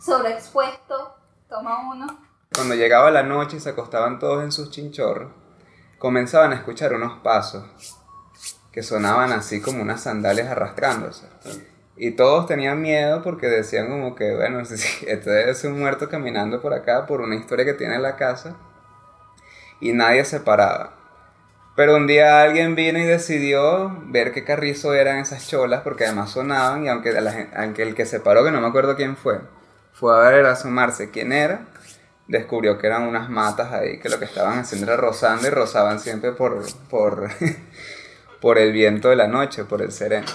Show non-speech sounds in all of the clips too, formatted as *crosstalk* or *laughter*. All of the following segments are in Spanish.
sobreexpuesto, toma uno. Cuando llegaba la noche y se acostaban todos en sus chinchorros, comenzaban a escuchar unos pasos que sonaban así como unas sandalias arrastrándose. Y todos tenían miedo porque decían como que, bueno, *laughs* este es un muerto caminando por acá por una historia que tiene en la casa. Y nadie se paraba. Pero un día alguien vino y decidió ver qué carrizo eran esas cholas, porque además sonaban, y aunque, aunque el que se paró, que no me acuerdo quién fue, fue a ver, a asomarse quién era, descubrió que eran unas matas ahí, que lo que estaban haciendo era rozando y rozaban siempre por, por, *laughs* por el viento de la noche, por el sereno.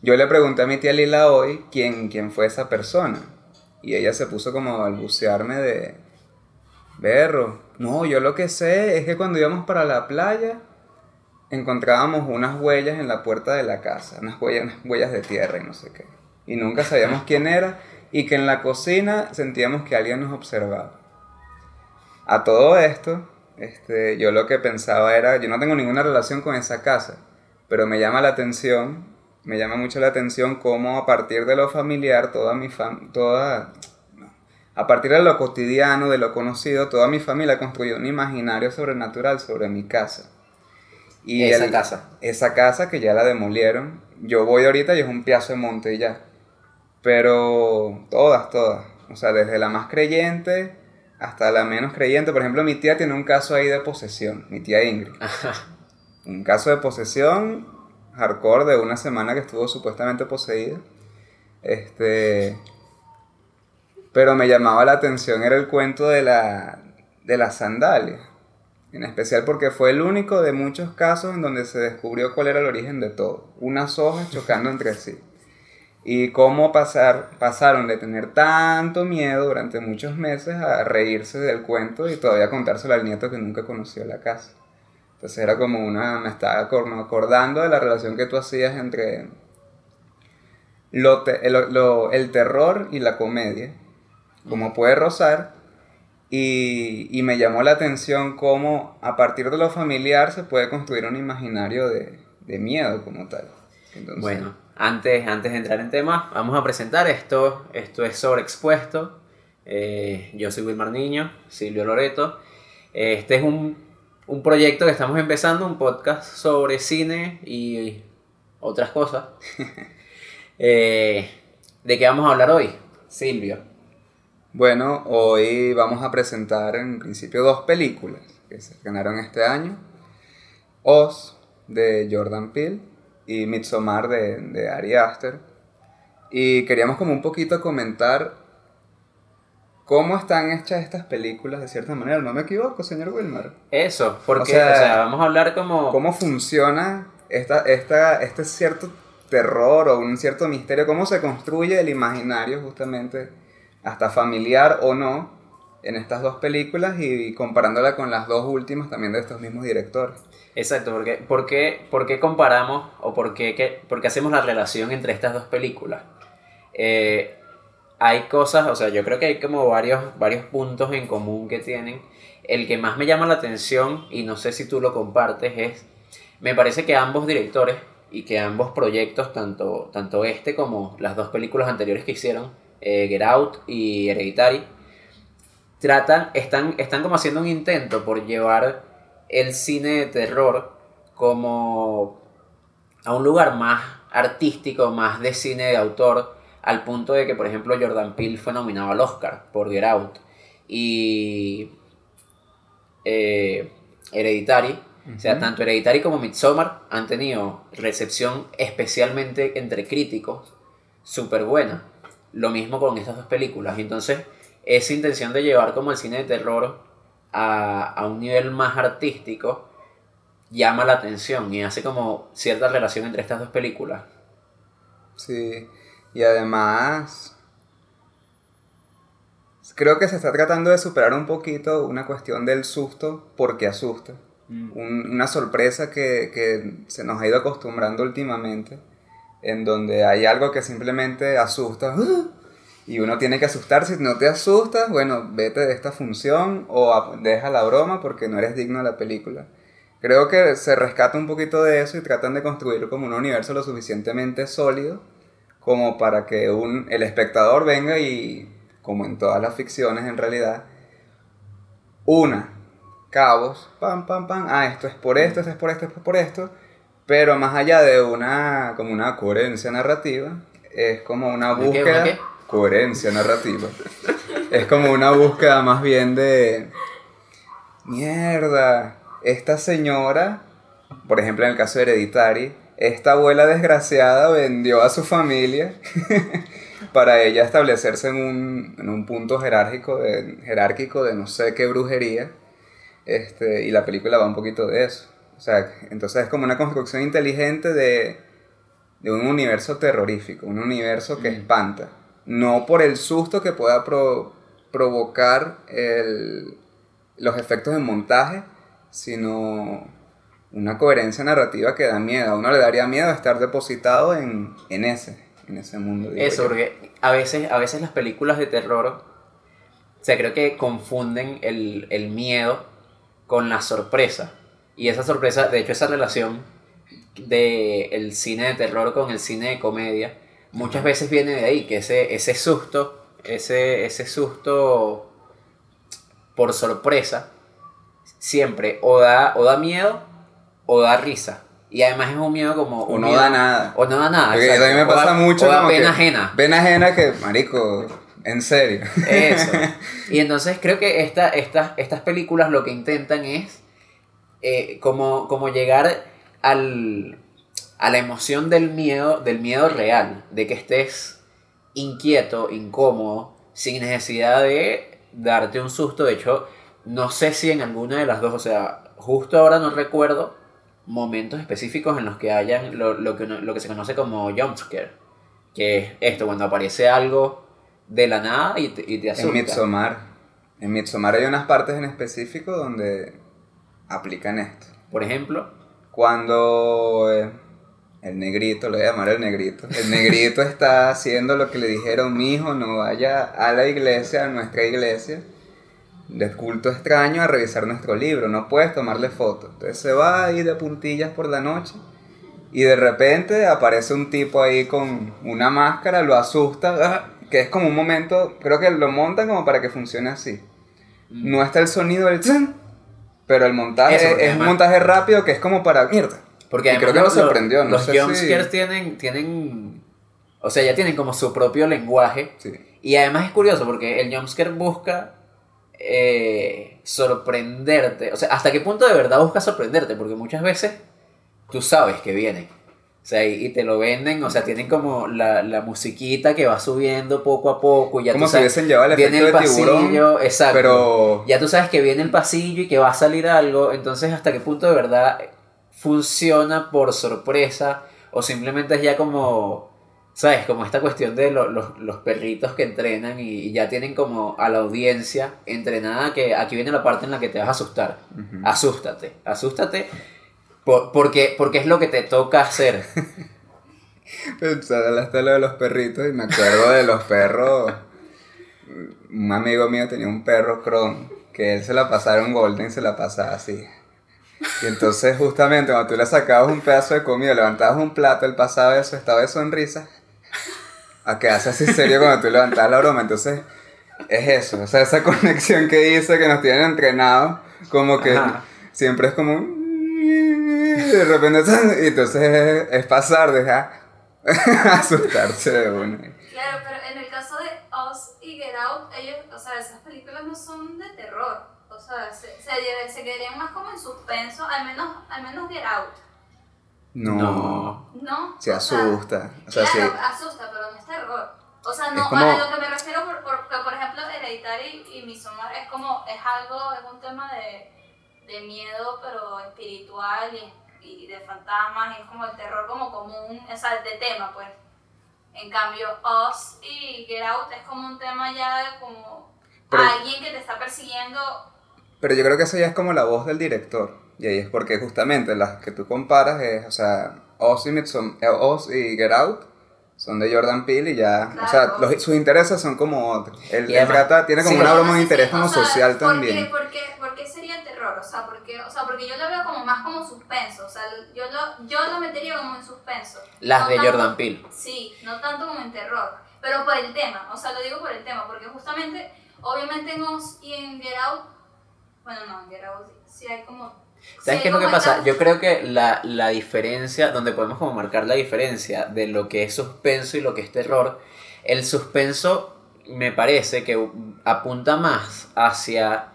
Yo le pregunté a mi tía Lila hoy quién, quién fue esa persona, y ella se puso como a balbucearme de, berro, no, yo lo que sé es que cuando íbamos para la playa encontrábamos unas huellas en la puerta de la casa, unas huellas, unas huellas de tierra y no sé qué. Y nunca sabíamos quién era y que en la cocina sentíamos que alguien nos observaba. A todo esto, este, yo lo que pensaba era, yo no tengo ninguna relación con esa casa, pero me llama la atención, me llama mucho la atención cómo a partir de lo familiar toda mi fam toda a partir de lo cotidiano, de lo conocido, toda mi familia construyó un imaginario sobrenatural sobre mi casa. Y esa casa. Esa casa que ya la demolieron. Yo voy ahorita y es un piazo de monte y ya. Pero todas, todas. O sea, desde la más creyente hasta la menos creyente. Por ejemplo, mi tía tiene un caso ahí de posesión, mi tía Ingrid. Un caso de posesión hardcore de una semana que estuvo supuestamente poseída. Este, pero me llamaba la atención era el cuento de la, de las sandalias. En especial porque fue el único de muchos casos en donde se descubrió cuál era el origen de todo. Unas hojas chocando entre sí. Y cómo pasar, pasaron de tener tanto miedo durante muchos meses a reírse del cuento y todavía contárselo al nieto que nunca conoció la casa. Entonces era como una, me estaba acordando de la relación que tú hacías entre lo, el terror y la comedia como puede rozar. Y, me llamó la atención cómo a partir de lo familiar se puede construir un imaginario de, miedo como tal. bueno, antes, antes de entrar en tema, vamos a presentar esto. Esto es sobreexpuesto. Eh, yo soy Wilmar Niño, Silvio Loreto. Este es un, un proyecto que estamos empezando, un podcast sobre cine y otras cosas. *laughs* Eh, ¿De qué vamos a hablar hoy, Silvio? Bueno, hoy vamos a presentar en principio dos películas que se ganaron este año. Oz de Jordan Peele y Midsommar de, de Ari Aster. Y queríamos como un poquito comentar cómo están hechas estas películas de cierta manera. ¿No me equivoco, señor Wilmer? Eso, porque o sea, vamos a hablar como... ¿Cómo funciona esta, esta, este cierto terror o un cierto misterio? ¿Cómo se construye el imaginario justamente hasta familiar o no, en estas dos películas y comparándola con las dos últimas también de estos mismos directores. Exacto, porque ¿por qué, por qué comparamos o por qué, qué, hacemos la relación entre estas dos películas? Eh, hay cosas, o sea, yo creo que hay como varios, varios puntos en común que tienen. El que más me llama la atención, y no sé si tú lo compartes, es, me parece que ambos directores y que ambos proyectos, tanto, tanto este como las dos películas anteriores que hicieron, eh, Get Out y Hereditary, tratan, están, están como haciendo un intento por llevar el cine de terror como a un lugar más artístico, más de cine de autor, al punto de que, por ejemplo, Jordan Peele fue nominado al Oscar por Get Out y eh, Hereditary. O sea, tanto Hereditary como Midsommar han tenido recepción especialmente entre críticos súper buena. Lo mismo con estas dos películas. Entonces, esa intención de llevar como el cine de terror a, un nivel más artístico llama la atención y hace como cierta relación entre estas dos películas. Sí, y además creo que se está tratando de superar un poquito una cuestión del susto porque asusta. Mm. una sorpresa que, que, se nos ha ido acostumbrando últimamente en donde hay algo que simplemente asusta y uno tiene que asustarse. Si no te asustas, bueno, vete de esta función o deja la broma porque no eres digno de la película. Creo que se rescata un poquito de eso y tratan de construir como un universo lo suficientemente sólido como para que un, el espectador venga y como en todas las ficciones en realidad, una, cabos, pam, pam, pam, ah, esto es por esto, esto es por esto, esto es por esto, pero más allá de una, como una coherencia narrativa, es como una ¿De qué, búsqueda, una qué? Coherencia narrativa, es como una búsqueda más bien de, mierda, esta señora, por ejemplo en el caso de Hereditary, esta abuela desgraciada vendió a su familia *laughs* para ella establecerse en un, en un punto jerárquico de, jerárquico de no sé qué brujería. Este, y la película va un poquito de eso. O sea, entonces es como una construcción inteligente de, de un universo terrorífico, un universo que Mm. espanta. No por el susto que pueda pro- provocar el- los efectos de montaje, sino una coherencia narrativa que da miedo. A uno le daría miedo estar depositado en, en ese, en ese mundo. Eso, yo. porque a veces, a veces las películas de terror, o sea, creo que confunden el, el miedo con la sorpresa. Y esa sorpresa, de hecho, esa relación del el cine de terror con el cine de comedia, muchas veces viene de ahí, que ese, ese susto, ese, ese susto por sorpresa, siempre o da, o da miedo o da risa. Y además es un miedo como... O no miedo- da nada. O no da nada. Porque a mí me O da- pasa mucho O da como que pena ajena. Pena ajena que, marico, en serio. Eso. *laughs* Y entonces creo que esta, estas estas películas lo que intentan es eh, como, como llegar al, a la emoción del miedo, del miedo real, de que estés inquieto, incómodo, sin necesidad de darte un susto. De hecho, no sé si en alguna de las dos, o sea, justo ahora no recuerdo momentos específicos en los que hayan lo, lo que, lo que se conoce como jumpscare. Que es esto, cuando aparece algo de la nada y te, y te asusta. En Midsommar. En Midsommar hay unas partes en específico donde aplican esto. Por ejemplo, Cuando eh, el negrito, lo voy a llamar el negrito, el negrito está haciendo lo que le dijeron, mi hijo, no vaya a la iglesia, a nuestra iglesia, de culto extraño, a revisar nuestro libro, no puedes tomarle fotos. Entonces se va ahí de puntillas por la noche y de repente aparece un tipo ahí con una máscara, lo asusta, ¡ah! que es como un momento, creo que lo montan como para que funcione así. No está el sonido del ¡tsan! pero el montaje Eso, porque es un montaje rápido que es como para mierda. Porque además creo que los, lo sorprendió, no los sé jumpscares si- tienen, tienen, o sea, ya tienen como su propio lenguaje. Sí. Y además es curioso porque el jumpscare busca eh, sorprenderte. O sea, ¿hasta qué punto de verdad busca sorprenderte? Porque muchas veces tú sabes que viene. O sea, y, te lo venden, o sea, tienen como la, la musiquita que va subiendo poco a poco. Y ya como tú si sabes, hubiesen llevado el viene efecto el de tiburón, pasillo, exacto. pero Ya tú sabes que viene el pasillo y que va a salir algo, entonces hasta qué punto de verdad funciona por sorpresa o simplemente es ya como, ¿sabes? Como esta cuestión de lo- los, los perritos que entrenan y, y ya tienen como a la audiencia entrenada que aquí viene la parte en la que te vas a asustar. Ujú. Asústate, asústate por- porque, porque es lo que te toca hacer. Hablaste lo de los perritos y me acuerdo de los perros. Un amigo mío tenía un perro cron que él se la pasaba un golden se la pasaba así. Y entonces justamente cuando tú le sacabas un pedazo de comida, levantabas un plato, él pasaba eso, estaba de sonrisa. A quedarse así serio cuando tú levantabas la broma. Entonces es eso, o sea, esa conexión que dice que nos tienen entrenados, como que Ajá. siempre es como... De repente, y entonces es, pasar, deja *laughs* asustarse de uno. Claro, pero en el caso de Us y Get Out, ellos, o sea, esas películas no son de terror. Sea, se, se, se quedarían más como en suspenso, al menos, al menos Get Out. No, No. ¿No? se O sea, asusta. O sea, sí. claro, asusta, pero no es terror. O sea, no, como- a lo que me refiero, por, por, por, por ejemplo, Hereditary y Midsommar es como, es algo, es un tema de, de miedo, pero espiritual y, y de fantasmas, y es como el terror como común, o sea, de tema, pues. En cambio, Us y Get Out es como un tema ya de como Pero- alguien que te está persiguiendo. Pero yo creo que eso ya es como la voz del director. Y ahí es porque justamente las que tú comparas es, o sea, Oz y, Midsom- eh, Oz y Get Out son de Jordan Peele y ya, o sea, Claro. los- sus intereses son como otros. Él, él trata, tiene como sí. una No broma sé de si- interés o como sea, social ¿por qué- también. ¿por qué, por qué sería terror? O sea, porque, o sea, porque yo lo veo como más como suspenso. O sea, yo lo, yo lo metería como en suspenso. Las No de tanto- Jordan Peele. Sí, no tanto como en terror. pero por el tema, o sea, lo digo por el tema, porque justamente, obviamente en Oz y en Get Out, bueno, no, Out sí hay como... ¿Sabes sí qué es lo que pasa? Yo creo que la, la diferencia, donde podemos como marcar la diferencia de lo que es suspenso y lo que es terror, el suspenso me parece que apunta más hacia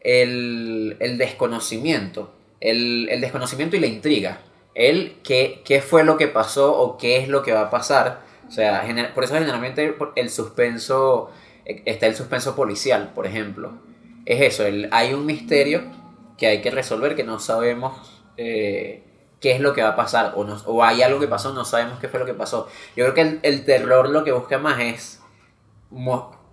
el, el desconocimiento, el, el desconocimiento y la intriga, el qué, qué fue lo que pasó o qué es lo que va a pasar. O sea, por eso generalmente el suspenso, eh, está el suspenso policial, por ejemplo. Es eso, el, hay un misterio que hay que resolver que no sabemos eh, qué es lo que va a pasar o, no- o hay algo que pasó, no sabemos qué fue lo que pasó. Yo creo que el, el terror lo que busca más es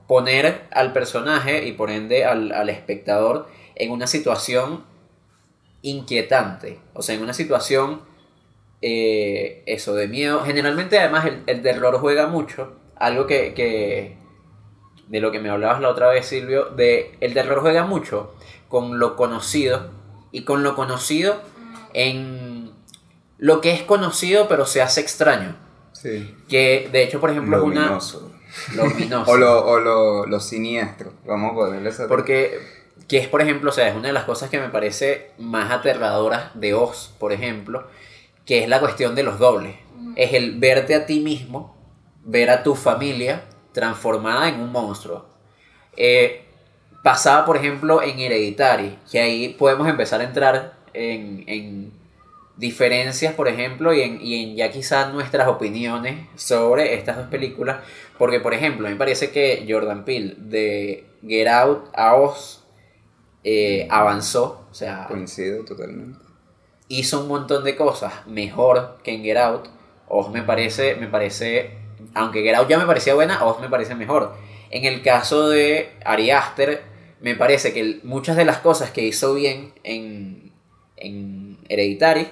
poner al personaje y por ende al, al espectador en una situación inquietante, o sea, en una situación eh, eso de miedo. Generalmente además el, el terror juega mucho, algo que, que de lo que me hablabas la otra vez Silvio, de el terror juega mucho con lo conocido y con lo conocido en lo que es conocido pero se hace extraño. Sí. Que de hecho, por ejemplo, es una... Luminoso. O lo, o lo, lo siniestro. Vamos a ponerle esa. Porque, que es por ejemplo, o sea, es una de las cosas que me parece más aterradoras de Oz, por ejemplo, que es la cuestión de los dobles. Es el verte a ti mismo, ver a tu familia transformada en un monstruo. Eh, pasaba, por ejemplo, en Hereditary, que ahí podemos empezar a entrar en, en diferencias, por ejemplo, y en, y en ya quizás nuestras opiniones sobre estas dos películas. Porque, por ejemplo, a mí me parece que Jordan Peele de Get Out a Oz eh, avanzó, o sea, Coincido totalmente. hizo un montón de cosas mejor que en Get Out. Oz me parece, me parece, aunque Get ya me parecía buena, Oz me parece mejor. En el caso de Ari Aster, me parece que muchas de las cosas que hizo bien en, en Hereditary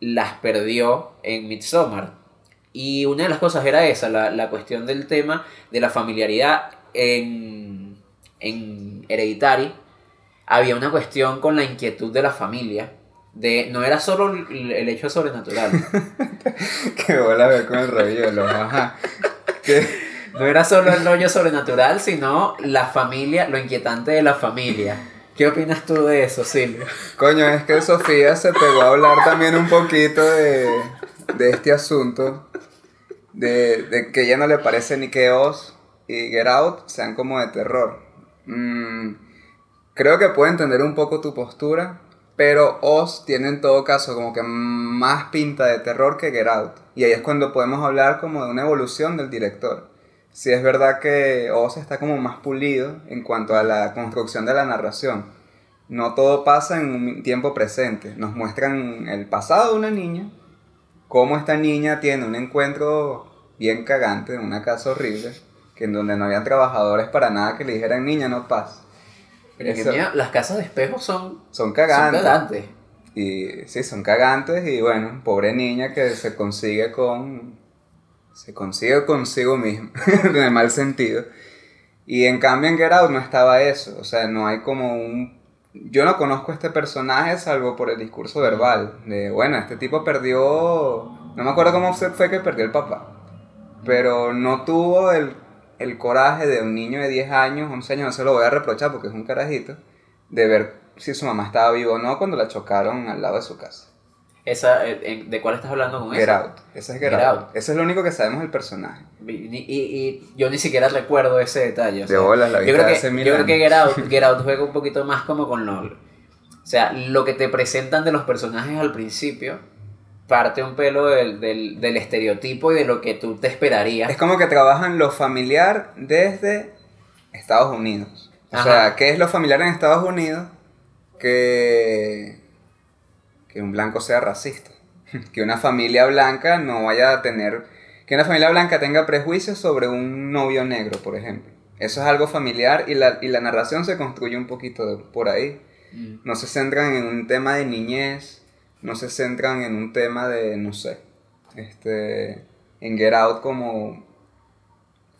las perdió en Midsommar. Y una de las cosas era esa, la, la cuestión del tema de la familiaridad en, en Hereditary. Había una cuestión con la inquietud de la familia. De, no era solo el hecho sobrenatural. *laughs* Qué bola ver con el raviolo. Ajá. Que- No era solo el rollo sobrenatural, sino la familia, lo inquietante de la familia. ¿Qué opinas tú de eso, Silvio? Coño, es que Sofía se pegó a hablar también un poquito de, de este asunto. De, de que ella no le parece ni que Oz y Get Out sean como de terror. Mm, creo que puedo entender un poco tu postura, pero Oz tiene en todo caso como que más pinta de terror que Get Out. Y ahí es cuando podemos hablar como de una evolución del director. Si es verdad que Oz está como más pulido en cuanto a la construcción de la narración. No todo pasa en un tiempo presente. Nos muestran el pasado de una niña, cómo esta niña tiene un encuentro bien cagante en una casa horrible, que en donde no habían trabajadores para nada que le dijeran niña no pasa. Que las casas de espejo son, son son cagantes. Y sí, son cagantes y bueno, pobre niña que se consigue con... Se consigue consigo misma, *laughs* en el mal sentido. Y en cambio en Get Out no estaba eso, o sea, no hay como un... Yo no conozco a este personaje salvo por el discurso verbal, de bueno, este tipo perdió... No me acuerdo cómo fue que perdió el papá, pero no tuvo el, el coraje de un niño de 10 años, 11 años, no se lo voy a reprochar porque es un carajito, de ver si su mamá estaba viva o no cuando la chocaron al lado de su casa. Esa, eh, en- ¿De cuál estás hablando con Get eso? Out. Ese es Get, Get Out. Out. Ese es lo único que sabemos del personaje. Y, y- y yo ni siquiera recuerdo ese detalle. o De bolas, la yo vista creo de que, hace mil yo creo que. Get Out, *laughs* Get Out juega un poquito más como con lo... O sea, lo que te presentan de los personajes al principio parte un pelo del, del, del estereotipo y de lo que tú te esperarías. Es como que trabajan lo familiar desde Estados Unidos. O Ajá. sea, ¿qué es lo familiar en Estados Unidos? Que, que un blanco sea racista. *laughs* Que una familia blanca no vaya a tener... Que una familia blanca tenga prejuicios sobre un novio negro, por ejemplo. Eso es algo familiar y la, y la narración se construye un poquito de- por ahí. Mm. No se centran en un tema de niñez, no se centran en un tema de, no sé, este, en Get Out como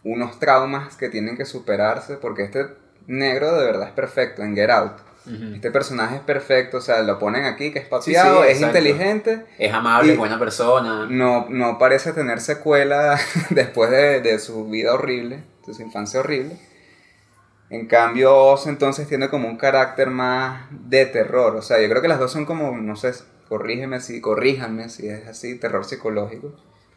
unos traumas que tienen que superarse, porque este negro de verdad es perfecto en Get Out. Este personaje es perfecto, o sea, lo ponen aquí que es papiado, sí, es exacto. inteligente, Es amable, es buena persona. no, no parece tener secuela *laughs* después de, de su vida horrible, de su infancia horrible. En cambio, Oz entonces tiene como un carácter más de terror. O sea, yo creo que las dos son como, no sé, corrígeme si, corríjanme si es así, terror psicológico.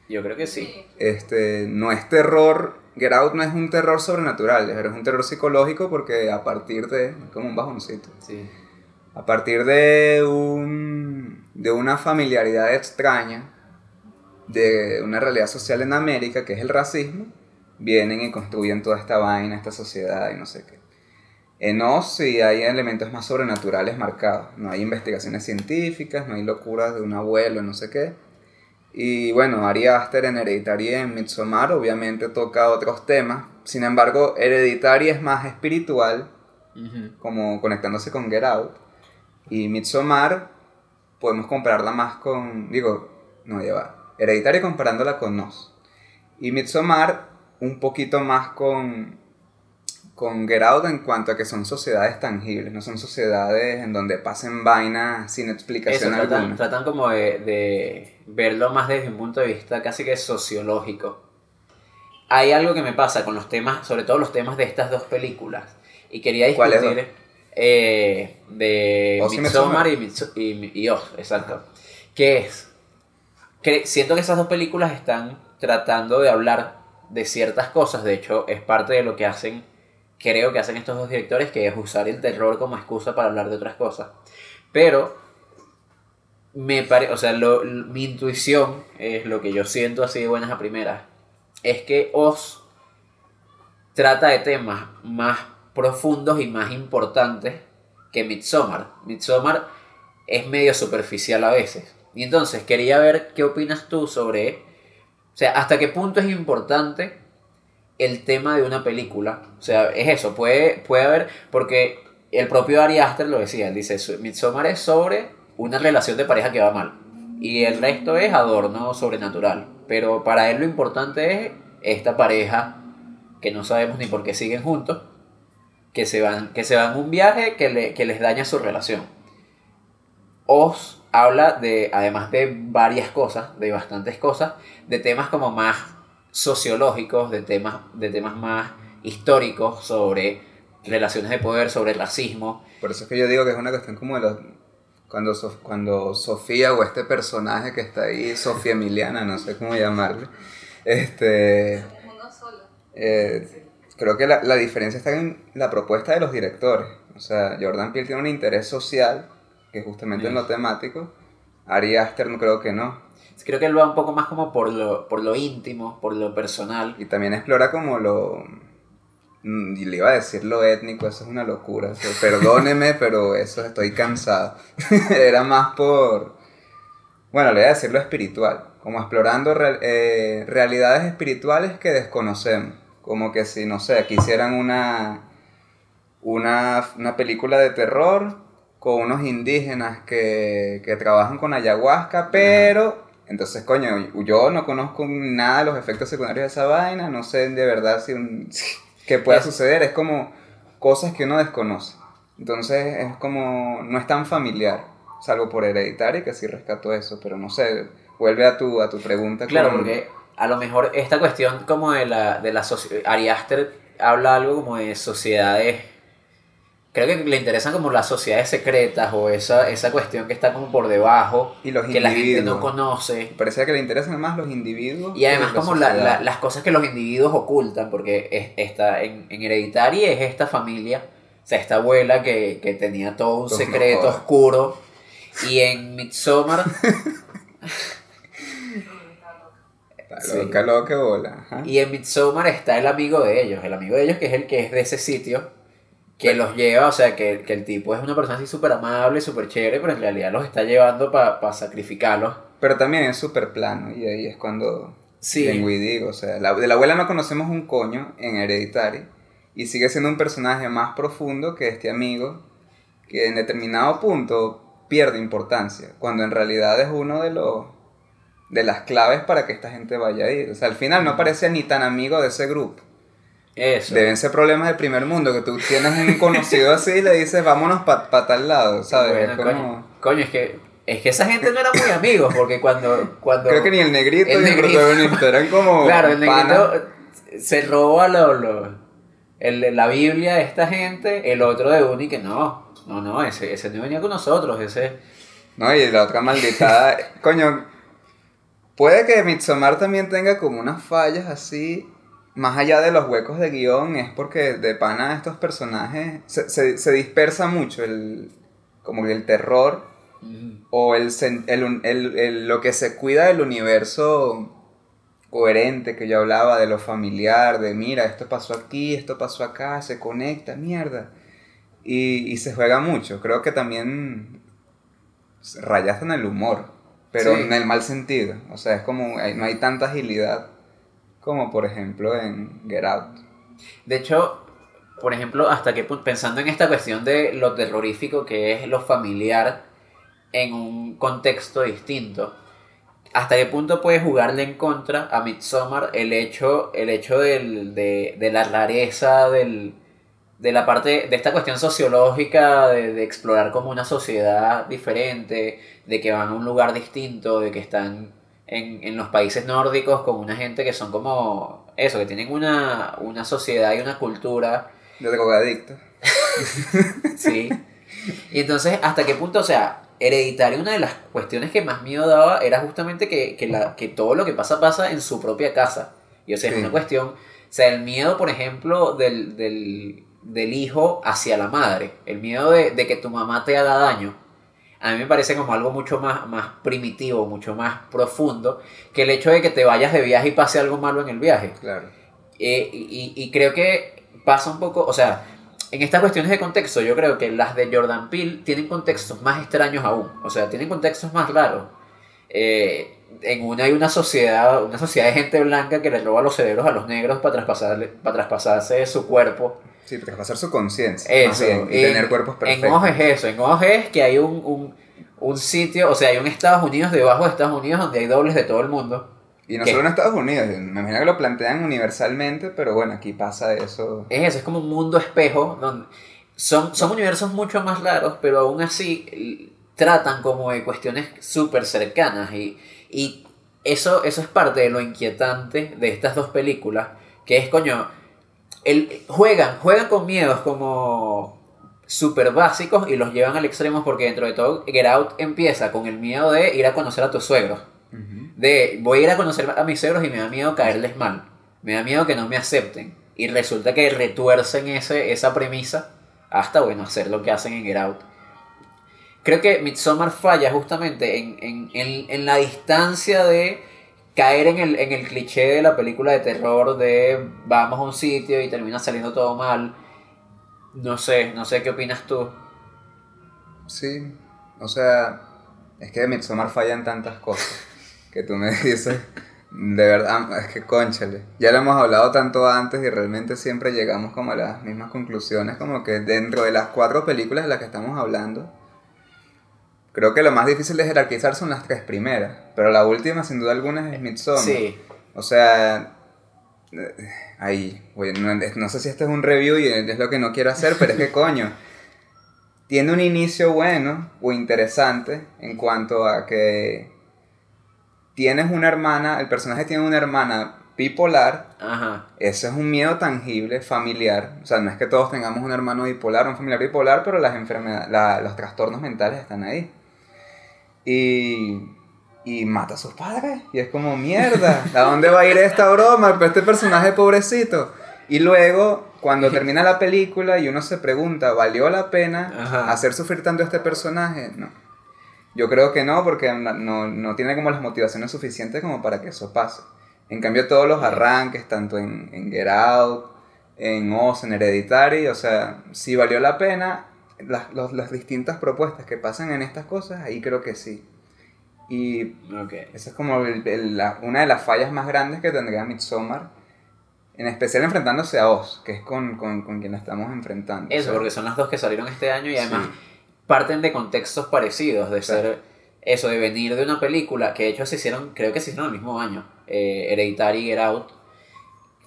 Yo creo que sí. Este, no es terror, Get Out no es un terror sobrenatural, pero es un terror psicológico porque a partir de, es como un bajoncito. Sí. A partir de, un, de una familiaridad extraña, de una realidad social en América, que es el racismo, vienen y construyen toda esta vaina, esta sociedad y no sé qué. En Oz sí hay elementos más sobrenaturales marcados. No hay investigaciones científicas, no hay locuras de un abuelo, no sé qué. Y bueno, Ari Aster en Hereditary y en Midsommar obviamente toca otros temas. Sin embargo, Hereditary es más espiritual como conectándose con Get Out. Y Midsommar podemos compararla más con, digo, no, ya va. Hereditaria comparándola con Nos. Y Midsommar un poquito más con, con Get Out en cuanto a que son sociedades tangibles, no son sociedades en donde pasen vainas sin Eso, explicación tratan, alguna. tratan como de, de verlo más desde un punto de vista casi que sociológico. Hay algo que me pasa con los temas, sobre todo los temas de estas dos películas. Y quería ¿Cuáles discutir eh, de y Midsommar y, y, y Oz, exacto. Que es, que siento que esas dos películas están tratando de hablar de ciertas cosas. De hecho, es parte de lo que hacen, creo que hacen estos dos directores, que es usar el terror como excusa para hablar de otras cosas. Pero me pare, o sea, lo- mi intuición es lo que yo siento así de buenas a primeras, es que Oz trata de temas más profundos y más importantes que Midsommar. Midsommar es medio superficial a veces. Y entonces quería ver qué opinas tú sobre, o sea, hasta qué punto es importante el tema de una película. O sea, es eso, puede, puede haber, porque el propio Ari Aster lo decía, él dice, Midsommar es sobre una relación de pareja que va mal. Y el resto es adorno sobrenatural. Pero para él lo importante es esta pareja que no sabemos ni por qué siguen juntos, que se van, que se van un viaje que, le- que les daña su relación. Oz habla de, además de varias cosas, de bastantes cosas, de temas como más sociológicos, de temas, de temas más históricos sobre relaciones de poder, sobre racismo. Por eso es que yo digo que es una cuestión como de los... Cuando, Sof- cuando Sofía o este personaje que está ahí, Sofía Emiliana, no sé cómo llamarle, este, Uno solo. eh, creo que la, la diferencia está en la propuesta de los directores. O sea, Jordan Peele tiene un interés social, que justamente en lo temático. Ari Aster no creo que no. Creo que él va un poco más como por lo, por lo íntimo, por lo personal. Y también explora como lo... mm, Y le iba a decir lo étnico, eso es una locura. o sea, perdóneme, *laughs* pero eso estoy cansado. *laughs* Era más por... Bueno, le voy a decir lo espiritual. Como explorando eh, realidades espirituales que desconocemos. Como que si, no sé, aquí hicieran una, una, una película de terror con unos indígenas que, que trabajan con ayahuasca, pero entonces, coño, yo no conozco nada de los efectos secundarios de esa vaina, no sé de verdad si un- *laughs* qué pueda suceder, es como cosas que uno desconoce. Entonces es como, no es tan familiar, salvo por hereditario que sí rescató eso, pero no sé, vuelve a tu, a tu pregunta. Claro, porque a lo mejor esta cuestión como de la, de la soci- Ari Aster habla algo como de sociedades, creo que le interesan como las sociedades secretas o esa, esa cuestión que está como por debajo, Y los que la gente no conoce. Parecía que le interesan más los individuos. Y además como la- las cosas que los individuos ocultan, porque es, esta, en, en Hereditary es esta familia, o sea, esta abuela que, que tenía todo un Pues secreto oscuro, y en Midsommar... Está Sí. loca, loca, bola. ajá. Y en Midsommar está el amigo de ellos, el amigo de ellos que es el que es de ese sitio, que los lleva, o sea, que, que el tipo es una persona así súper amable, súper chévere, pero en realidad los está llevando para sacrificarlos. Pero también es súper plano, y ahí es cuando Sí. digo, o sea, la- de la abuela no conocemos un coño en Hereditary, y sigue siendo un personaje más profundo que este amigo, que en determinado punto pierde importancia, cuando en realidad es uno de los de las claves para que esta gente vaya a ir. O sea, al final no parece ni tan amigo de ese grupo. Eso. Deben ser problemas del primer mundo, que tú tienes un conocido así y le dices, vámonos para tal lado, ¿sabes? Bueno, como- coño, coño, es que, es que esa gente no era muy amigos, porque cuando... cuando Creo que ni el negrito El ni el protagonista eran como. Claro, el negrito se roba lo, lo- el- la Biblia de esta gente, el otro de uno y que no, no, no, ese, ese no venía con nosotros, ese... No, y la otra maldita. coño, puede que Midsommar también tenga como unas fallas así. Más allá de los huecos de guion, es porque de pana estos personajes se, se, se dispersa mucho el, como el terror o el, el, el- el- lo que se cuida del universo coherente que yo hablaba, de lo familiar, de mira, esto pasó aquí, esto pasó acá, se conecta, mierda. Y, y se juega mucho. Creo que también rayas en el humor, pero Sí. en el mal sentido. O sea, es como, no hay tanta agilidad como por ejemplo en Get Out. De hecho, por ejemplo, hasta que pensando en esta cuestión de lo terrorífico que es lo familiar en un contexto distinto, ¿hasta qué punto puede jugarle en contra a Midsommar el hecho, el hecho del- de, de la rareza del, de la parte de esta cuestión sociológica de, de explorar como una sociedad diferente, de que van a un lugar distinto, de que están en, en los países nórdicos con una gente que son como eso, que tienen una, una sociedad y una cultura De drogadicto. *laughs* Sí. Y entonces, ¿hasta qué punto? O sea, hereditario, una de las cuestiones que más miedo daba era justamente que, que, la, que todo lo que pasa pasa en su propia casa. Y o sea, Sí. es una cuestión, o sea, el miedo, por ejemplo, del, del, del hijo hacia la madre, el miedo de, de que tu mamá te haga daño. A mí me parece como algo mucho más, más primitivo, mucho más profundo, que el hecho de que te vayas de viaje y pase algo malo en el viaje. Claro. Eh, y, y creo que pasa un poco, o sea, en estas cuestiones de contexto, yo creo que las de Jordan Peele tienen contextos más extraños aún, o sea, tienen contextos más raros. Eh, en una hay una sociedad, una sociedad de gente blanca que le roba los cerebros a los negros para, traspasarle, para traspasarse su cuerpo. Sí, traspasar su conciencia. más Eso, bien, y en- tener cuerpos perfectos. En Oz es eso, en Oz es que hay un, un, un sitio, o sea, hay un Estados Unidos debajo de Estados Unidos donde hay dobles de todo el mundo. Y no solo en Estados Unidos, me imagino que lo plantean universalmente, pero bueno, aquí pasa eso. Es eso, es como un mundo espejo donde son, son universos mucho más raros, pero aún así tratan como de cuestiones súper cercanas y, y eso, eso es parte de lo inquietante de estas dos películas, que es coño, el, juegan, juegan con miedos como súper básicos y los llevan al extremo porque dentro de todo Get Out empieza con el miedo de ir a conocer a tus suegros de voy a ir a conocer a mis suegros y me da miedo caerles mal. Me da miedo que no me acepten. Y resulta que retuercen ese, esa premisa hasta, bueno, hacer lo que hacen en Get Out. Creo que Midsommar falla justamente en, en, en, en la distancia de caer en el, en el cliché de la película de terror de vamos a un sitio y termina saliendo todo mal. No sé, no sé qué opinas tú. Sí, o sea, es que Midsommar falla en tantas cosas que tú me *laughs* dices. De verdad, es que conchale. Ya lo hemos hablado tanto antes y realmente siempre llegamos como a las mismas conclusiones, como que dentro de las cuatro películas de las que estamos hablando, creo que lo más difícil de jerarquizar son las tres primeras, pero la última sin duda alguna es Midsommar. Sí, O sea, eh, ahí, no, no sé si este es un review y es lo que no quiero hacer, pero es que *laughs* coño, tiene un inicio bueno o interesante en cuanto a que tienes una hermana, el personaje tiene una hermana bipolar, ajá. ese es un miedo tangible, familiar, o sea, no es que todos tengamos un hermano bipolar, un familiar bipolar, pero las enfermedades, la- los trastornos mentales están ahí. Y, y mata a sus padres. Y es como, mierda, ¿a dónde va a ir esta broma? Pues este personaje pobrecito. Y luego, cuando termina la película y uno se pregunta, ¿valió la pena Ajá. hacer sufrir tanto a este personaje? No. Yo creo que no, porque no, no, tiene como las motivaciones suficientes como para que eso pase. En cambio, todos los arranques, tanto en, en Get Out, en Oz, en Hereditary, o sea, si valió la pena, las, los- las distintas propuestas que pasan en estas cosas, ahí creo que sí. Y esa es como el- el- la- una de las fallas más grandes que tendría Midsommar, en especial enfrentándose a Oz, que es con, con, con quien la estamos enfrentando. Eso, O sea, porque son las dos que salieron este año y además sí. parten de contextos parecidos, de Claro. ser eso, de venir de una película que de hecho se hicieron, creo que se hicieron el mismo año, eh, Hereditary y Get Out.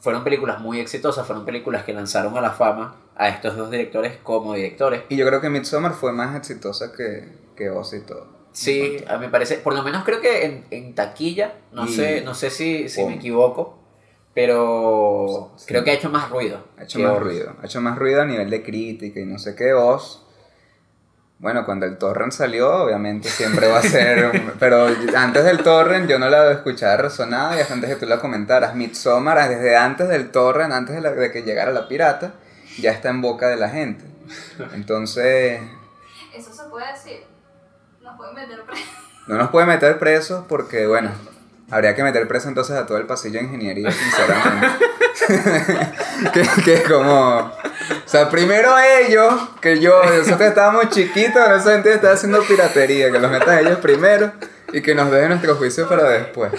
Fueron películas muy exitosas, fueron películas que lanzaron a la fama a estos dos directores como directores. Y yo creo que Midsommar fue más exitosa que, que Oz y todo. Sí, a mí me parece, por lo menos creo que en, en taquilla, no Y- sé, no sé si, si me equivoco, pero Sí. creo que ha hecho más ruido. Ha hecho más Oz. ruido. Ha hecho más ruido a nivel de crítica y no sé qué. Oz. Bueno, cuando el torrent salió, obviamente siempre va a ser. *laughs* pero antes del torrent yo no la escuchaba resonada y hasta antes que tú la comentaras. Midsommar, desde antes del torrent, antes de, la- de que llegara la pirata, ya está en boca de la gente. Entonces, Eso se puede decir. Nos pueden meter preso. no nos puede meter presos porque, bueno, habría que meter preso entonces a todo el pasillo de ingeniería, sinceramente. *laughs* que, que como... O sea, primero ellos, que yo, nosotros estábamos chiquitos, en ese sentido estaba haciendo piratería, que los metan ellos primero y que nos dejen nuestro juicio para después.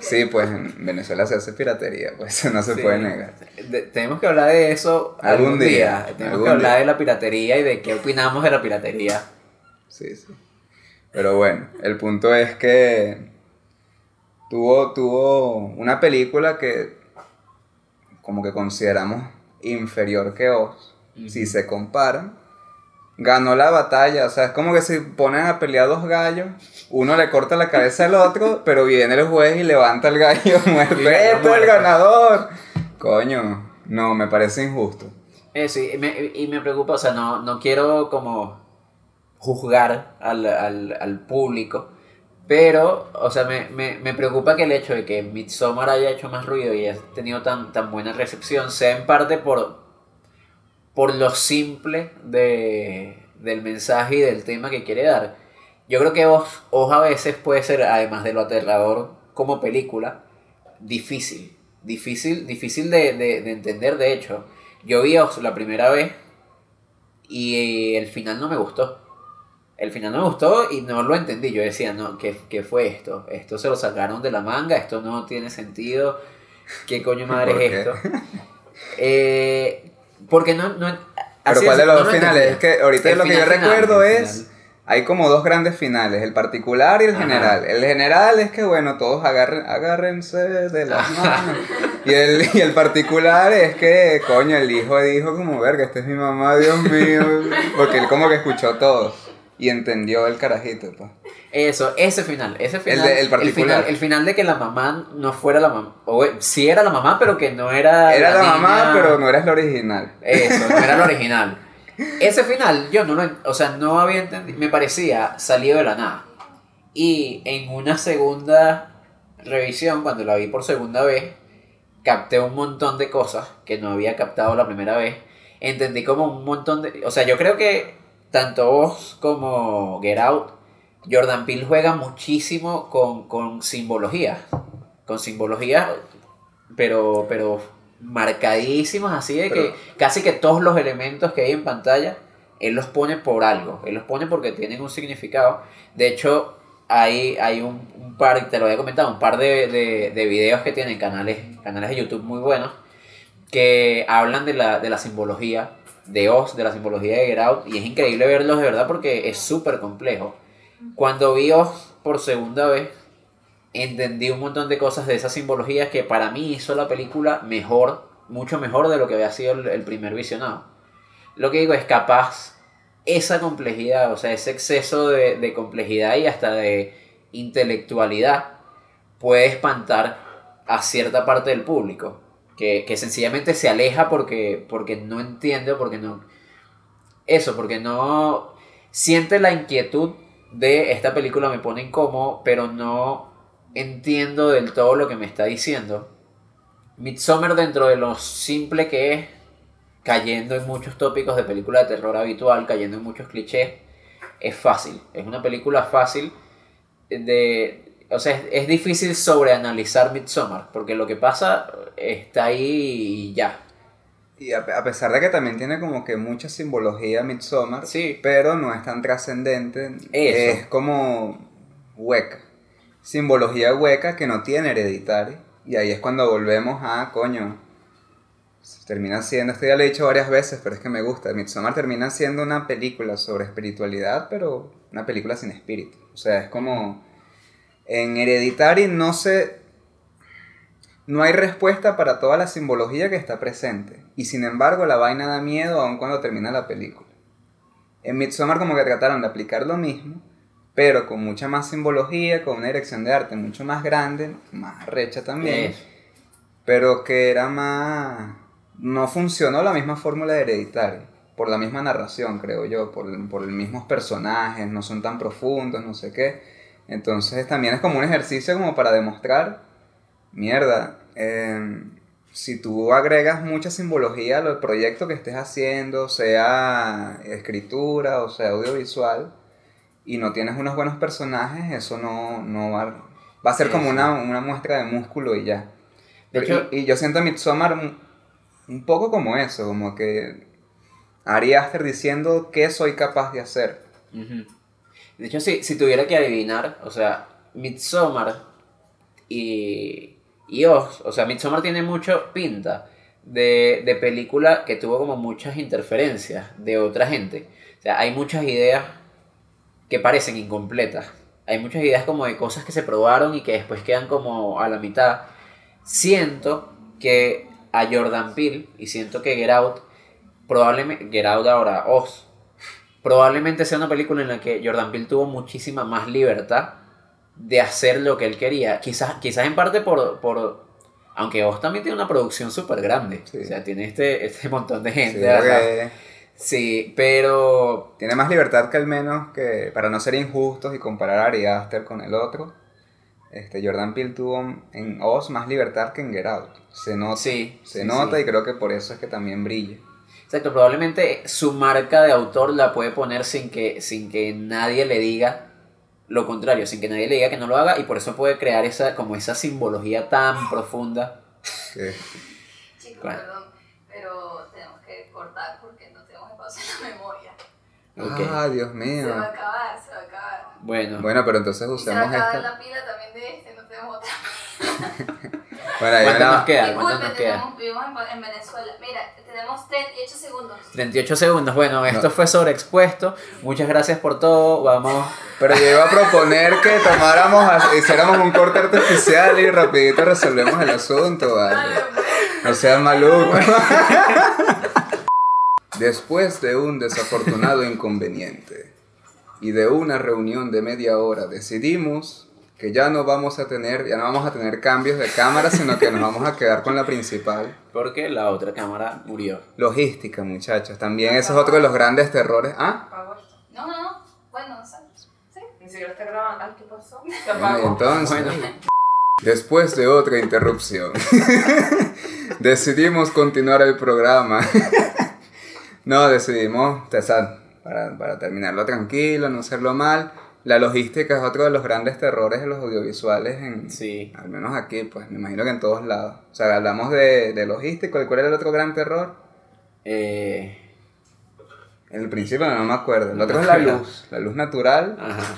Sí, pues en Venezuela se hace piratería, pues no se Sí. puede negar. De- tenemos que hablar de eso Algún algún, día, día. Tenemos algún que hablar día. de la piratería y de qué opinamos de la piratería. Sí, sí. Pero bueno, el punto es que tuvo, tuvo una película que como que consideramos inferior que Oz, si se comparan. Ganó la batalla, o sea, es como que si ponen a pelear dos gallos, uno le corta la cabeza al otro, *laughs* pero viene el juez y levanta el gallo muerto. Y ganó ¡Este es el ganador! Coño, no, me parece injusto. Eh, sí, y me, y me preocupa, o sea, no, no quiero como juzgar al, al, al público, pero, o sea, me, me, me preocupa que el hecho de que Midsommar haya hecho más ruido y haya tenido tan, tan buena recepción sea en parte por, por lo simple de, del mensaje y del tema que quiere dar. Yo creo que Oz, Oz a veces puede ser, además de lo aterrador como película, difícil. Difícil, difícil de, de- de entender, de hecho. Yo vi Oz la primera vez y el final no me gustó. El final no me gustó y no lo entendí. Yo decía, no, ¿qué, qué fue esto? Esto se lo sacaron de la manga, esto no tiene sentido. ¿Qué coño madre ¿Por es esto? Eh, porque no... no Pero ¿cuál de no los dos finales? Es que ahorita El lo que yo final recuerdo es... final. Hay como dos grandes finales, el particular y el Ajá. general. El general es que, bueno, todos agarren, agárrense de las manos. Y el, y el particular es que, coño, el hijo dijo como, verga, esta es mi mamá, Dios mío. Porque él como que escuchó todo y entendió el carajito, pues. Eso, ese final, ese final. de- el particular. final, el final de que la mamá no fuera la mamá. O eh, sí era la mamá, pero que no era. Era la mamá, niña- pero no eres la original. Eso, no era la *laughs* original. Ese final, yo no lo. O sea, no había entendido. Me parecía salido de la nada. Y en una segunda revisión, cuando la vi por segunda vez, capté un montón de cosas que no había captado la primera vez. Entendí como un montón de. O sea, yo creo que tanto vos como Get Out, Jordan Peele juega muchísimo con, con simbologías. Con simbologías, pero, pero marcadísimas, así de Pero- que casi que todos los elementos que hay en pantalla, él los pone por algo. Él los pone porque tienen un significado. De hecho, hay, hay un, un par, te lo había comentado, un par de, de, de videos que tienen canales, canales de YouTube muy buenos que hablan de la, de la simbología de Oz, de la simbología de Get y es increíble verlos de verdad porque es súper complejo. Cuando vi Oz por segunda vez, entendí un montón de cosas de esa simbología que para mí hizo la película mejor, mucho mejor de lo que había sido el, el primer visionado. Lo que digo es capaz esa complejidad, o sea, ese exceso de, de complejidad y hasta de intelectualidad puede espantar a cierta parte del público que, que sencillamente se aleja porque, porque no entiende porque no... Eso, porque no siente la inquietud de esta película me pone incómodo, pero no entiendo del todo lo que me está diciendo. Midsommar dentro de lo simple que es, cayendo en muchos tópicos de película de terror habitual, cayendo en muchos clichés, es fácil. Es una película fácil de... O sea, es, es difícil sobreanalizar Midsommar, porque lo que pasa está ahí y ya. Y a, a pesar de que también tiene como que mucha simbología Midsommar, Sí. pero no es tan trascendente, Eso. es como hueca. Simbología hueca que no tiene hereditario. Y ahí es cuando volvemos a, coño, termina siendo, esto ya lo he dicho varias veces, pero es que me gusta. Midsommar termina siendo una película sobre espiritualidad, pero una película sin espíritu. O sea, es como, en Hereditary no se... no hay respuesta para toda la simbología que está presente. Y sin embargo, la vaina da miedo aun cuando termina la película. En Midsommar como que trataron de aplicar lo mismo, pero con mucha más simbología, con una dirección de arte mucho más grande, más recha también, pero que era más... No funcionó la misma fórmula de Hereditary, por la misma narración, creo yo, por, por los mismos personajes, no son tan profundos, no sé qué. Entonces también es como un ejercicio como para demostrar, mierda, eh, si tú agregas mucha simbología al proyecto que estés haciendo, sea escritura o sea audiovisual, y no tienes unos buenos personajes, eso no, no va, va a ser como una, una muestra de músculo y ya. De Pero- hecho- y, y yo siento a Midsommar un, un poco como eso, como que Ari Aster diciendo qué soy capaz de hacer. De hecho, si, si tuviera que adivinar, o sea, Midsommar y, y Oz, o sea, Midsommar tiene mucho pinta de, de película que tuvo como muchas interferencias de otra gente. O sea, hay muchas ideas que parecen incompletas. Hay muchas ideas como de cosas que se probaron y que después quedan como a la mitad. Siento que a Jordan Peele y siento que Get Out, probablemente, Get Out ahora, Oz, probablemente sea una película en la que Jordan Peele tuvo muchísima más libertad de hacer lo que él quería. Quizás, quizás en parte por, por... Aunque Oz también tiene una producción súper grande. Sí. O sea, tiene este, este montón de gente. Sí, Sí, pero... tiene más libertad que al menos que, para no ser injustos y comparar a Ari Aster con el otro, este, Jordan Peele tuvo en Oz más libertad que en Get Out. Se nota, Sí, se sí, nota y creo que por eso es que también brilla. Exacto, probablemente su marca de autor la puede poner sin que, sin que nadie le diga lo contrario, sin que nadie le diga que no lo haga y por eso puede crear esa, como esa simbología tan profunda. Que- Chicos, Claro. perdón, pero tenemos que cortar porque no tenemos espacio en la memoria. Ok. Ah, Dios Se mío. va a acabar, se va a acabar. Bueno, Bueno, pero entonces Y se va a usemos acabar esta. la pila también de este, no tenemos otra. *laughs* Hay ¿cuánto nos queda? ¿Cuánto Disculpe, nos queda? tenemos, vivimos en, en Venezuela. Mira, tenemos 38 segundos. 38 segundos. Bueno, esto fue sobreexpuesto. Muchas gracias por todo. Vamos. Pero yo iba a proponer que tomáramos, a- hiciéramos un corte artificial y rapidito resolvemos el asunto, ¿vale? No seas maluco. Después de un desafortunado inconveniente y de una reunión de media hora, decidimos que ya no vamos a tener, ya no vamos a tener cambios de cámara, sino que nos vamos a quedar con la principal. Porque la otra cámara murió. Logística, muchachos. También ese es otro de los grandes terrores. Ah. No, no, no. Bueno, no sé. Sí. Ni siquiera está grabando. ¿qué pasó? Se apagó. entonces, Bueno. después de otra interrupción, *laughs* decidimos continuar el programa. *laughs* no, decidimos, para, para terminarlo tranquilo, no hacerlo mal. La logística es otro de los grandes terrores de los audiovisuales, en, Sí. al menos aquí, pues me imagino que en todos lados. O sea, hablamos de, de logística, ¿y ¿cuál era el otro gran terror? Eh, En el principio no me acuerdo. El otro es la luz, la luz natural. ajá.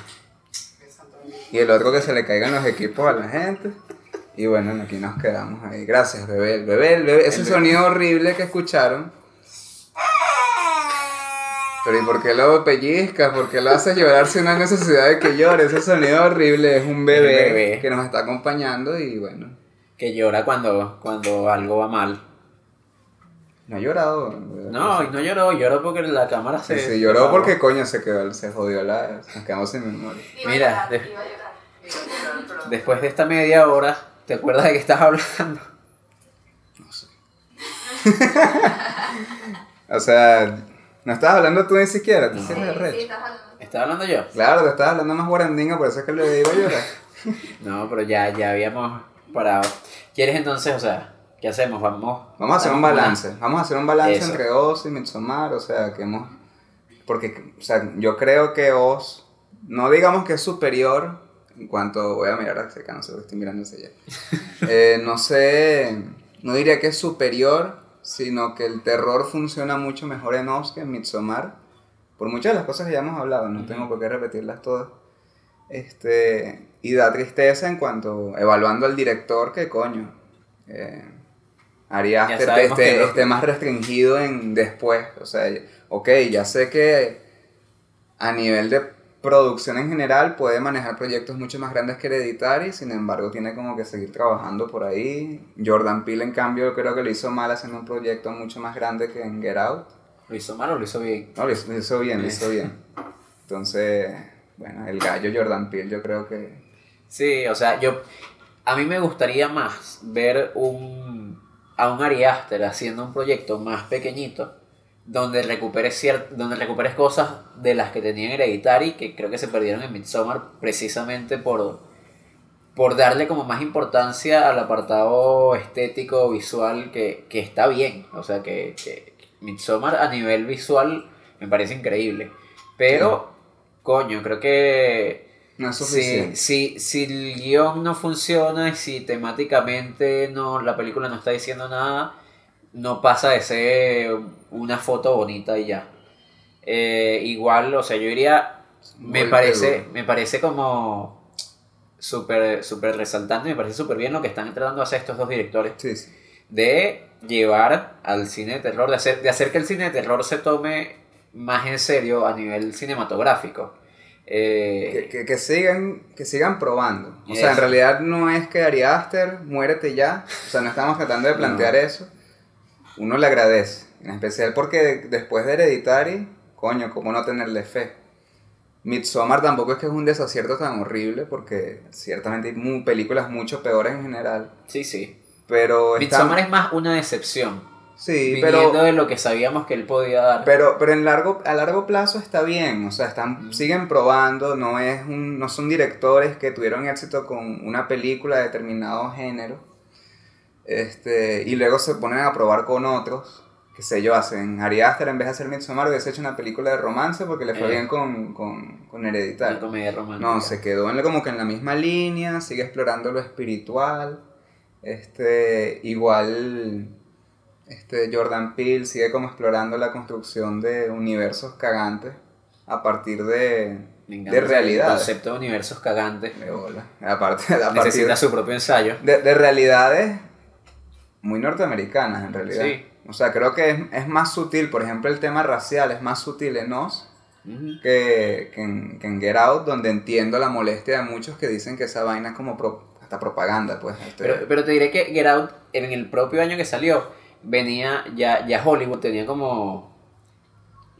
Y el otro que se le caigan los equipos a la gente. Y bueno, aquí nos quedamos ahí. Gracias, bebé. El bebé, el bebé. Ese El bebé. sonido horrible que escucharon. Pero ¿y por qué lo pellizcas? ¿Por qué lo haces llorar sin una necesidad de que llore? Ese sonido horrible es un bebé, que nos está acompañando y bueno. Que llora cuando, cuando algo va mal. No ha llorado. No, no lloró, lloró porque la cámara Sí, se. sí, lloró porque coño se quedó, se jodió la. Nos quedamos sin memoria. Iba Mira, a llorar, de- iba a llorar. Después de esta media hora, ¿te acuerdas de qué estás hablando? *laughs* O sea, no estabas hablando tú ni siquiera, tú No. sí Sí, estás hablando. ¿Estaba hablando yo? Claro, te estabas hablando más guarandinga, por eso es que le a llorar. *laughs* No, pero ya, ya habíamos parado. ¿Quieres entonces, o sea, qué hacemos? Vamos. Vamos a hacer un damos una- balance. Vamos a hacer un balance Eso. entre Oz y Midsommar, o sea, que hemos... Porque, o sea, yo creo que Oz, no digamos que es superior, en cuanto... Voy a mirar hacia acá, no sé, estoy mirando hacia allá. *laughs* Eh, no sé, no diría que es superior, sino que el terror funciona mucho mejor en Oz que en Midsommar. Por muchas de las cosas que ya hemos hablado, no tengo por qué repetirlas todas. Este, y da tristeza en cuanto, evaluando al director, que coño, eh, Ari Aster esté, que no. esté más restringido en después. O sea, ok, ya sé que a nivel de producción en general puede manejar proyectos mucho más grandes que Hereditary, sin embargo tiene como que seguir trabajando por ahí. Jordan Peele en cambio creo que lo hizo mal haciendo un proyecto mucho más grande que en Get Out. ¿Lo hizo mal o lo hizo bien? No, lo hizo, lo hizo bien, lo hizo bien. Entonces, bueno, el gallo Jordan Peele yo creo que... Sí, o sea, yo... A mí me gustaría más ver un, a un Ari Aster haciendo un proyecto más pequeñito donde recuperes, donde recuperes cosas de las que tenía en Hereditary que creo que se perdieron en Midsommar precisamente por, por darle como más importancia al apartado estético, visual, que, que está bien. O sea, que, que Midsommar a nivel visual me parece increíble. Pero, coño, creo que No es si, suficiente. si, si el guion no funciona y si temáticamente no, la película no está diciendo nada, no pasa de ser una foto bonita y ya. Eh, igual, o sea, yo diría, me parece, me parece como súper súper resaltante, me parece súper bien lo que están tratando de hacer estos dos directores Sí, sí. de llevar al cine de terror, de hacer, de hacer que el cine de terror se tome más en serio a nivel cinematográfico. Eh, Que, que, que sigan, que sigan probando. O sea, en realidad no es que Ari Aster, muérete ya. O sea, no estamos tratando de plantear No. eso. Uno le agradece. En especial porque de- después de Hereditary, coño, ¿cómo no tenerle fe? Midsommar tampoco es que es un desacierto tan horrible porque ciertamente hay mu- películas mucho peores en general. sí, sí. Pero está- Midsommar es más una decepción. Sí, pero, de lo que sabíamos que él podía dar. pero, pero en largo, a largo plazo está bien. O sea, están, Mm. siguen probando. No, es un, no son directores que tuvieron éxito con una película de determinado género. Este, y luego se ponen a probar con otros. Qué sé yo, hacen Ari Aster en vez de hacer Midsommar hubiese hecho una película de romance porque le fue Eh. bien con, con, con una Hereditary. comedia romántica. No, se quedó en, como que en la misma línea, sigue explorando lo espiritual. Este, igual, este Jordan Peele sigue como explorando la construcción de universos cagantes a partir de, de realidades. concepto de universos cagantes. De bola. Aparte, a partir Necesita su propio ensayo. de, de realidades muy norteamericanas en realidad. Sí. O sea, creo que es, es más sutil, por ejemplo, el tema racial es más sutil en Oz que, que, en, que en Get Out, donde entiendo la molestia de muchos que dicen que esa vaina es como pro- hasta propaganda, pues. este, Pero, pero te diré que Get Out, en el propio año que salió, venía, ya, ya Hollywood tenía como...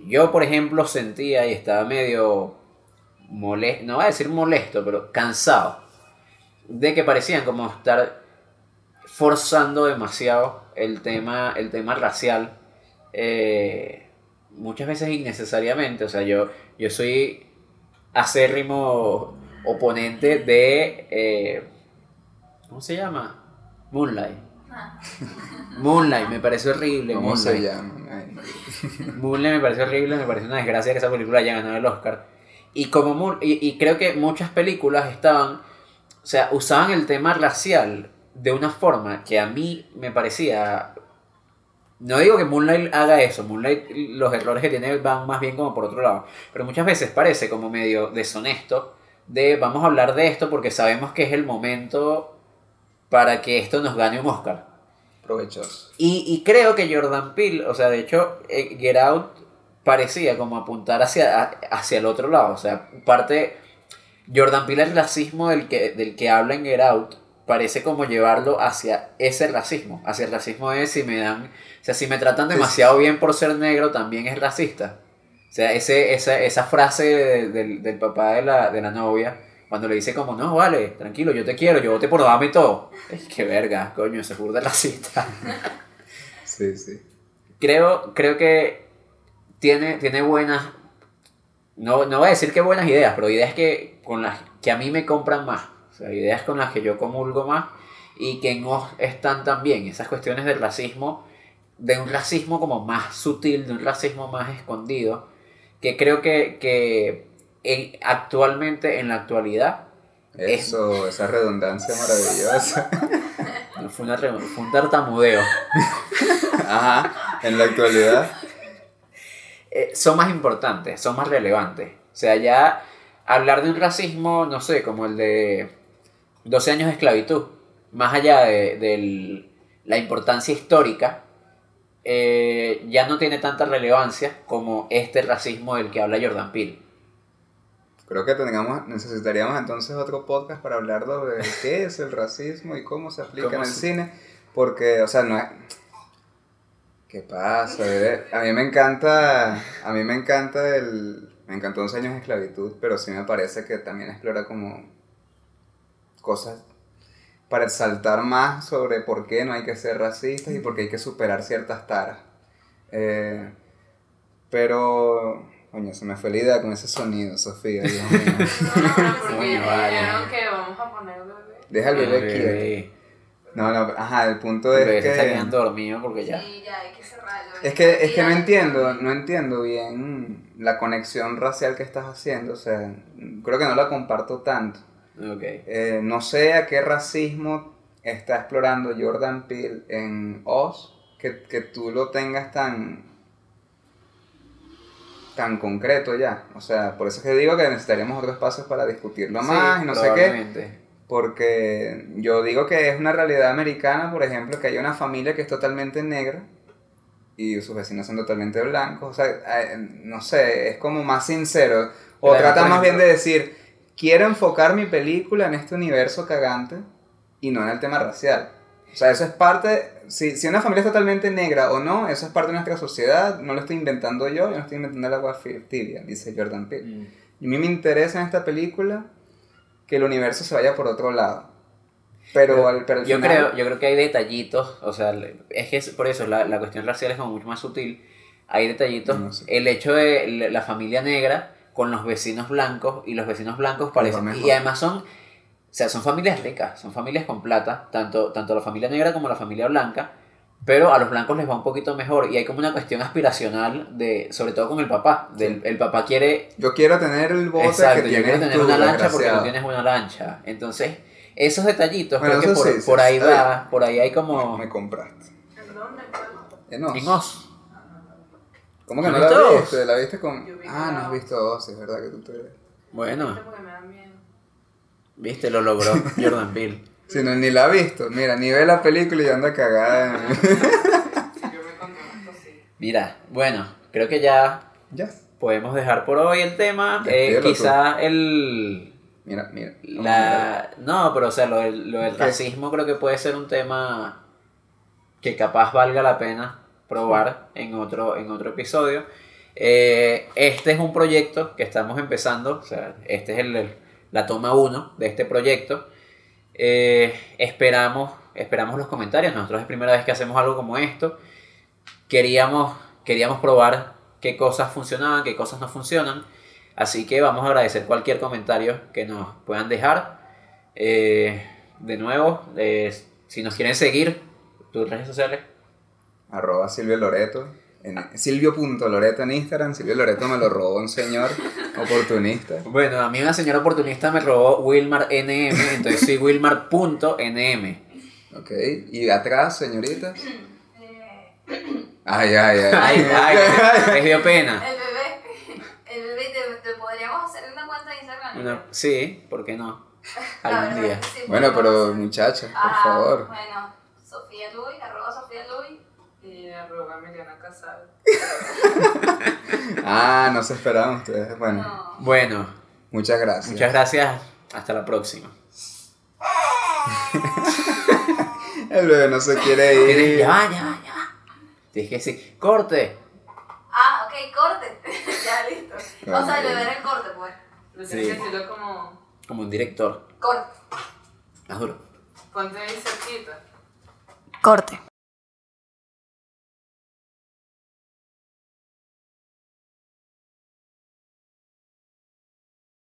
Yo, por ejemplo, sentía y estaba medio molesto, no voy a decir molesto, pero cansado de que parecían como estar forzando demasiado el tema, el tema racial, eh, muchas veces innecesariamente. O sea, yo, yo soy acérrimo oponente de... eh, ¿Cómo se llama? Moonlight. Ah. Moonlight, me parece horrible. ¿Cómo se Moonlight. llama? Ay, Moonlight me parece horrible, me parece una desgracia que esa película haya ganado el Oscar. Y como Moon- y, y creo que muchas películas estaban, o sea, usaban el tema racial de una forma que a mí me parecía no digo que Moonlight haga eso, Moonlight los errores que tiene van más bien como por otro lado, pero muchas veces parece como medio deshonesto de vamos a hablar de esto porque sabemos que es el momento para que esto nos gane un Oscar. Provechoso. Y, y creo que Jordan Peele, o sea, de hecho, eh, Get Out parecía como apuntar hacia, hacia el otro lado. O sea, parte. Jordan Peele, el racismo del que, del que habla en Get Out, parece como llevarlo hacia ese racismo. Hacia el racismo de si me dan. O sea, si me tratan demasiado bien por ser negro, también es racista. O sea, ese, esa, esa frase de- del, del papá de la, de la novia, cuando le dice como, no, vale, tranquilo, yo te quiero, yo voté por Obama y todo. Es que verga, coño, ese es burda racista *laughs* Sí, sí. creo, creo que tiene, tiene buenas. No, no voy a decir que buenas ideas, pero ideas que, con las que a mí me compran más. Sea, ideas con las que yo comulgo más y que no están tan bien. Esas cuestiones del racismo, de un racismo como más sutil, de un racismo más escondido, que creo que, que en- actualmente, en la actualidad, Eso, esa redundancia *laughs* maravillosa. fue, una, fue un tartamudeo. *laughs* Ajá, en la actualidad. eh, son más importantes, son más relevantes. O sea, ya hablar de un racismo, no sé, como el de 12 años de esclavitud, más allá de, la importancia histórica, eh, ya no tiene tanta relevancia como este racismo del que habla Jordan Peele. creo que tengamos, necesitaríamos entonces otro podcast para hablar de qué es el racismo y cómo se aplica ¿Cómo en el se- cine, porque, o sea, no es... ¿Qué pasa? bebé? A mí me encanta, a mí me encanta el... Me encantó 11 años de esclavitud, pero sí me parece que también explora como cosas para exaltar más sobre por qué no hay que ser racistas y por qué hay que superar ciertas taras. Eh, pero, coño, se me fue la idea con ese sonido, Sofía. Dios mío. No, *laughs* Coño, vale. que vamos a poner bebé. Deja el bebé bebé. No, no, ajá, el punto El es se está que... quedando dormido porque ya. Sí, ya hay que cerrarlo. Es que, es que no entiendo, no entiendo bien la conexión racial que estás haciendo, o sea, creo que no la comparto tanto. Ok. Eh, no sé a qué racismo está explorando Jordan Peele en Oz, que, que tú lo tengas tan tan concreto ya. O sea, por eso es que digo que necesitaríamos otros espacios para discutirlo más Sí, y no sé qué. Porque yo digo que es una realidad americana, por ejemplo, que hay una familia que es totalmente negra y sus vecinos son totalmente blancos. O sea, eh, no sé, es como más sincero. O Claro, trata más bien de decir, quiero enfocar mi película en este universo cagante y no en el tema racial. O sea, eso es parte, si, si una familia es totalmente negra o no, eso es parte de nuestra sociedad, no lo estoy inventando yo, yo no estoy inventando el agua tibia, dice Jordan Peele. Mm. Y a mí me interesa en esta película que el universo se vaya por otro lado. Pero, al, pero al Yo final- creo, yo creo que hay detallitos, o sea, es que es por eso la, la cuestión racial es como mucho más sutil. Hay detallitos, No sé. el hecho de la familia negra con los vecinos blancos y los vecinos blancos parecen y además son, o sea, son familias ricas, son familias con plata, tanto tanto la familia negra como la familia blanca, pero a los blancos les va un poquito mejor y hay como una cuestión aspiracional de, sobre todo con el papá, del, el papá quiere Yo quiero tener el bote Exacto, que yo quiero tener tú, una lancha porque no tienes una lancha. Entonces, esos detallitos, Bueno, creo que por, sí, sí, por ahí está va, por ahí hay como... Me compraste. ¿En dónde? En Oz. En Oz. ¿Cómo que ¿No la viste Oz? viste? ¿La viste con...? Yo vi Ah, no has visto Oz, es verdad que tú te... Bueno, Porque me da miedo. viste, lo logró *laughs* Jordan Peele. Si no, ni la ha visto. Mira, ni ve la película y anda cagada. en-. *laughs* Mira, bueno, creo que ya ya. podemos dejar por hoy el tema. Eh, tú. quizá el... Mira, mira. La... No, pero o sea, lo del, lo del ¿Qué? racismo creo que puede ser un tema que capaz valga la pena probar en otro, en otro episodio. Eh, este es un proyecto que estamos empezando, o sea, este es el, la toma 1 de este proyecto. Eh, esperamos, esperamos los comentarios, nosotros es primera vez que hacemos algo como esto. Queríamos, queríamos probar qué cosas funcionaban, qué cosas no funcionan. Así que vamos a agradecer cualquier comentario que nos puedan dejar. Eh, de nuevo, si nos quieren seguir, tus redes sociales. Arroba Silvio Loreto. En, Silvio.loreto en Instagram. Silvio Loreto me lo robó un señor oportunista. Bueno, a mí una señora oportunista me robó Wilmar NM, entonces soy Wilmar.nm. Ok. Y atrás, señoritas. Eh, Ay, ay, ay. Ay, ay, les dio pena. el bebé, el bebé, te, te podríamos hacer una cuenta de Instagram. Una- sí, ¿por qué no? Algún día. Bueno, pero podemos. muchacha, por Ah, favor. Bueno, Sofía Luis, arroba Sofía Luis. Emiliana Casado. *laughs* Ah, no se esperaban ustedes. Bueno, No. Bueno, muchas gracias. muchas gracias. Hasta la próxima. *laughs* El bebé no se quiere ir. Ya va, ya va, ya va. Tienes que decir, corte. Ah, ok, corte. *laughs* ya listo. O sea, el bebé era el corte, pues. Lo Sí. tienes que decirlo como. Como un director. Corte. Más duro. Ponte ahí cerquita. Corte.